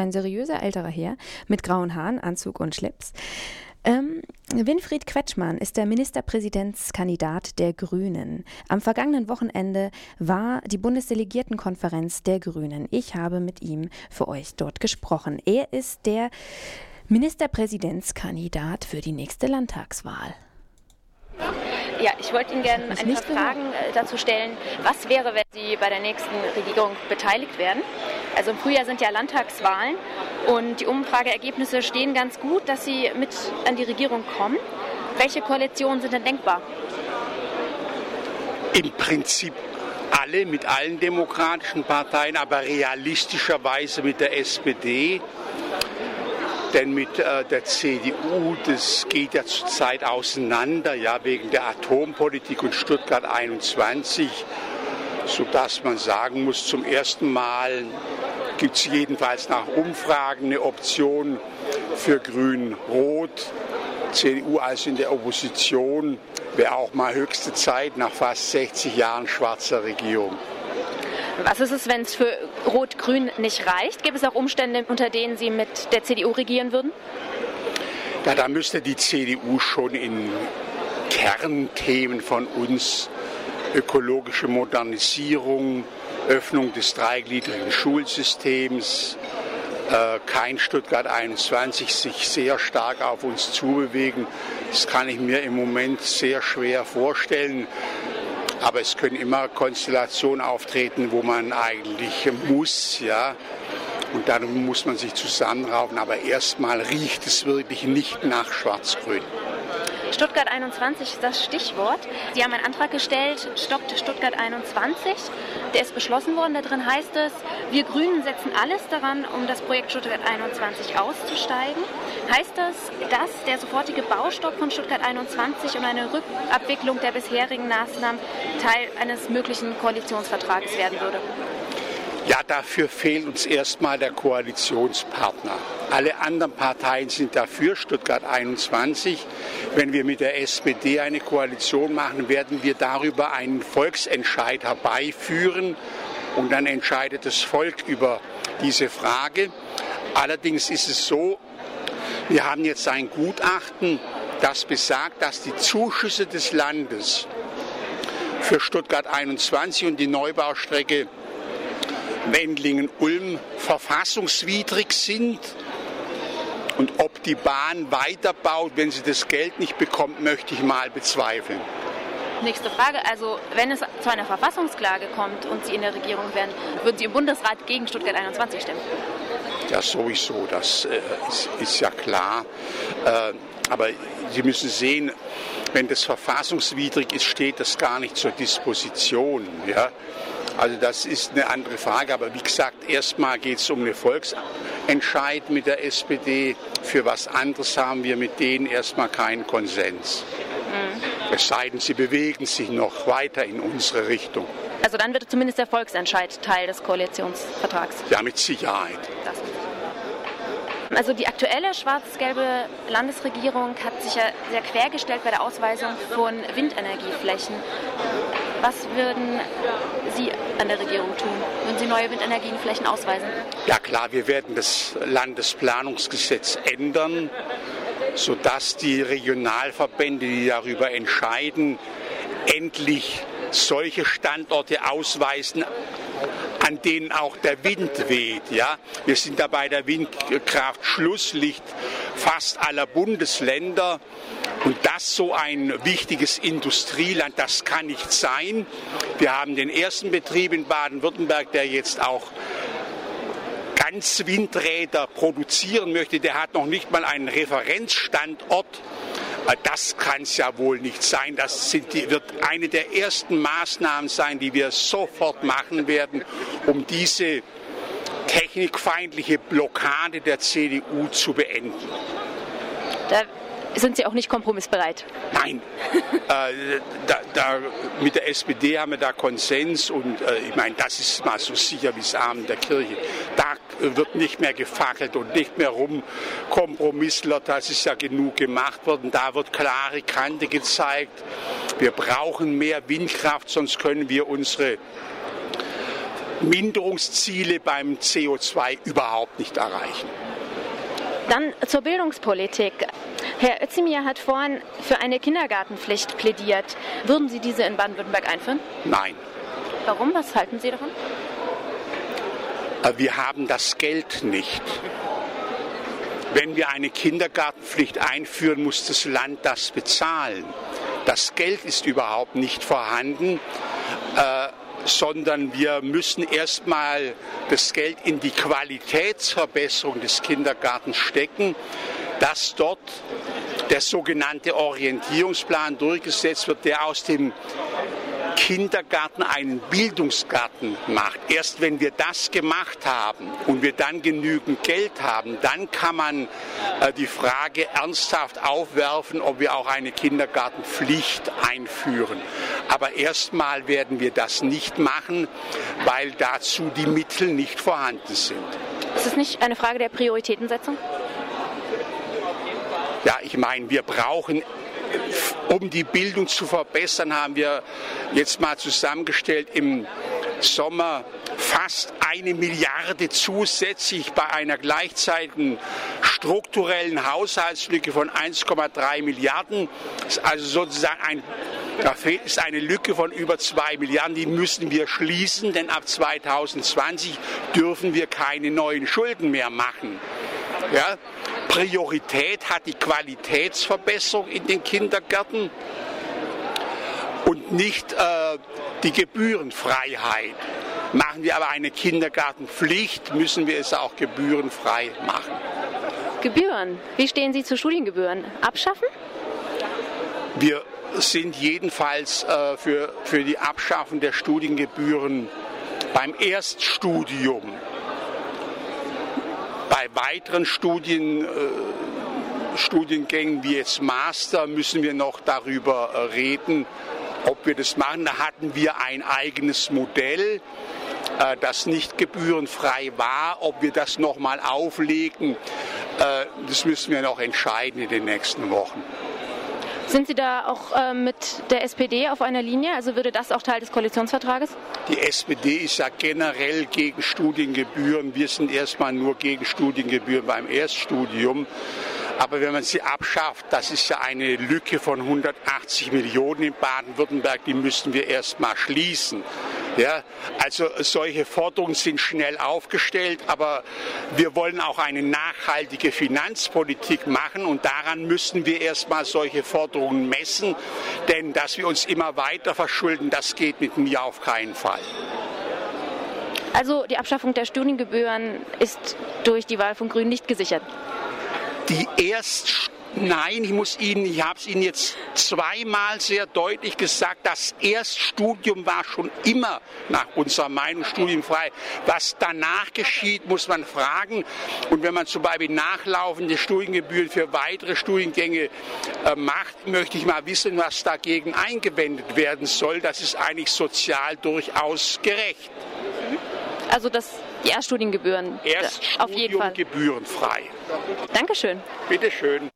ein seriöser älterer Herr mit grauen Haaren, Anzug und Schlips. Ähm, Winfried Quetschmann ist der Ministerpräsidentskandidat der Grünen. Am vergangenen Wochenende war die Bundesdelegiertenkonferenz der Grünen. Ich habe mit ihm für euch dort gesprochen. Er ist der Ministerpräsidentskandidat für die nächste Landtagswahl. Ja, ich wollte Ihnen gerne ein paar Fragen äh, dazu stellen. Was wäre, wenn Sie bei der nächsten Regierung beteiligt werden? Also im Frühjahr sind ja Landtagswahlen und die Umfrageergebnisse stehen ganz gut, dass Sie mit an die Regierung kommen. Welche Koalitionen sind denn denkbar? Im Prinzip alle mit allen demokratischen Parteien, aber realistischerweise mit der SPD denn mit äh, der CDU, das geht ja zurzeit auseinander, ja, wegen der Atompolitik und Stuttgart 21, sodass man sagen muss, zum ersten Mal gibt es jedenfalls nach Umfragen eine Option für Grün-Rot. CDU also in der Opposition wäre auch mal höchste Zeit nach fast 60 Jahren schwarzer Regierung. Was ist es, wenn es für Rot-Grün nicht reicht? Gibt es auch Umstände, unter denen Sie mit der CDU regieren würden? Ja, da müsste die CDU schon in Kernthemen von uns, ökologische Modernisierung, Öffnung des dreigliedrigen Schulsystems, äh, kein Stuttgart 21 sich sehr stark auf uns zubewegen. Das kann ich mir im Moment sehr schwer vorstellen. Aber es können immer Konstellationen auftreten, wo man eigentlich muss, ja. Und dann muss man sich zusammenraufen. Aber erstmal riecht es wirklich nicht nach Schwarz-Grün. Stuttgart 21 ist das Stichwort. Sie haben einen Antrag gestellt, stoppt Stuttgart 21. Der ist beschlossen worden. Da drin heißt es, wir Grünen setzen alles daran, um das Projekt Stuttgart 21 auszusteigen. Heißt das, dass der sofortige Baustopp von Stuttgart 21 und eine Rückabwicklung der bisherigen Maßnahmen Teil eines möglichen Koalitionsvertrages werden würde? Ja, dafür fehlt uns erstmal der Koalitionspartner. Alle anderen Parteien sind dafür, Stuttgart 21. Wenn wir mit der SPD eine Koalition machen, werden wir darüber einen Volksentscheid herbeiführen und dann entscheidet das Volk über diese Frage. Allerdings ist es so, wir haben jetzt ein Gutachten, das besagt, dass die Zuschüsse des Landes für Stuttgart 21 und die Neubaustrecke Wendlingen-Ulm verfassungswidrig sind. Und ob die Bahn weiterbaut, wenn sie das Geld nicht bekommt, möchte ich mal bezweifeln. Nächste Frage. Also, wenn es zu einer Verfassungsklage kommt und Sie in der Regierung wären, würden Sie im Bundesrat gegen Stuttgart 21 stimmen? Ja, sowieso. Das äh, ist, ist, ja klar. Äh, aber Sie müssen sehen, wenn das verfassungswidrig ist, steht das gar nicht zur Disposition. Ja? Also das ist eine andere Frage. Aber wie gesagt, erstmal geht es um einen Volksentscheid mit der SPD. Für was anderes haben wir mit denen erstmal keinen Konsens. Mhm. Es sei denn, sie bewegen sich noch weiter in unsere Richtung. Also dann wird zumindest der Volksentscheid Teil des Koalitionsvertrags. Ja, mit Sicherheit. Das also die aktuelle schwarz-gelbe Landesregierung hat sich ja sehr quergestellt bei der Ausweisung von Windenergieflächen. Was würden Sie an der Regierung tun? Würden Sie neue Windenergieflächen ausweisen? Ja klar, wir werden das Landesplanungsgesetz ändern, sodass die Regionalverbände, die darüber entscheiden, endlich solche Standorte ausweisen, an denen auch der Wind weht. Ja? Wir sind da bei der Windkraft Schlusslicht fast aller Bundesländer. Und das so ein wichtiges Industrieland, das kann nicht sein. Wir haben den ersten Betrieb in Baden-Württemberg, der jetzt auch ganz Windräder produzieren möchte. Der hat noch nicht mal einen Referenzstandort. Das kann es ja wohl nicht sein. Das die, wird eine der ersten Maßnahmen sein, die wir sofort machen werden, um diese technikfeindliche Blockade der CDU zu beenden. Da sind Sie auch nicht kompromissbereit? Nein. äh, da, da, mit der SPD haben wir da Konsens und äh, ich meine, das ist mal so sicher wie das Abend der Kirche. Da wird nicht mehr gefackelt und nicht mehr rumkompromisslert. Das ist ja genug gemacht worden. Da wird klare Kante gezeigt. Wir brauchen mehr Windkraft, sonst können wir unsere Minderungsziele beim CO2 überhaupt nicht erreichen. Dann zur Bildungspolitik. Herr Özdemir hat vorhin für eine Kindergartenpflicht plädiert. Würden Sie diese in Baden-Württemberg einführen? Nein. Warum? Was halten Sie davon? Wir haben das Geld nicht. Wenn wir eine Kindergartenpflicht einführen, muss das Land das bezahlen. Das Geld ist überhaupt nicht vorhanden, äh, sondern wir müssen erstmal das Geld in die Qualitätsverbesserung des Kindergartens stecken, dass dort der sogenannte Orientierungsplan durchgesetzt wird, der aus dem Kindergarten einen Bildungsgarten macht. Erst wenn wir das gemacht haben und wir dann genügend Geld haben, dann kann man äh, die Frage ernsthaft aufwerfen, ob wir auch eine Kindergartenpflicht einführen. Aber erstmal werden wir das nicht machen, weil dazu die Mittel nicht vorhanden sind. Ist es nicht eine Frage der Prioritätensetzung? Ich meine, wir brauchen um die Bildung zu verbessern, haben wir jetzt mal zusammengestellt im Sommer fast eine Milliarde zusätzlich bei einer gleichzeitigen strukturellen Haushaltslücke von 1,3 Milliarden. Also sozusagen ein, da ist eine Lücke von über 2 Milliarden, die müssen wir schließen, denn ab 2020 dürfen wir keine neuen Schulden mehr machen. Ja? Priorität hat die Qualitätsverbesserung in den Kindergärten und nicht äh, die Gebührenfreiheit. Machen wir aber eine Kindergartenpflicht, müssen wir es auch gebührenfrei machen. Gebühren. Wie stehen Sie zu Studiengebühren? Abschaffen? Wir sind jedenfalls äh, für, für die Abschaffung der Studiengebühren beim Erststudium bei weiteren Studien, äh, Studiengängen wie jetzt Master müssen wir noch darüber äh, reden, ob wir das machen. Da hatten wir ein eigenes Modell, äh, das nicht gebührenfrei war. Ob wir das nochmal auflegen, das müssen wir noch entscheiden in den nächsten Wochen. Sind Sie da auch äh, mit der SPD auf einer Linie? Also würde das auch Teil des Koalitionsvertrages? Die SPD ist ja generell gegen Studiengebühren. Wir sind erstmal nur gegen Studiengebühren beim Erststudium. Aber wenn man sie abschafft, das ist ja eine Lücke von 180 Millionen in Baden-Württemberg, die müssen wir erstmal schließen. Ja, also solche Forderungen sind schnell aufgestellt, aber wir wollen auch eine nachhaltige Finanzpolitik machen und daran müssen wir erstmal solche Forderungen messen, denn dass wir uns immer weiter verschulden, das geht mit mir auf keinen Fall. Also die Abschaffung der Studiengebühren ist durch die Wahl von Grünen nicht gesichert die erst Nein, ich muss Ihnen, ich habe es Ihnen jetzt zweimal sehr deutlich gesagt, das Erststudium war schon immer nach unserer Meinung studienfrei. Was danach geschieht, muss man fragen. Und wenn man zum Beispiel nachlaufende Studiengebühren für weitere Studiengänge äh, macht, möchte ich mal wissen, was dagegen eingewendet werden soll. Das ist eigentlich sozial durchaus gerecht. Also das, die Erststudiengebühren Erststudium auf jeden Fall. gebührenfrei. Dankeschön. Bitte schön.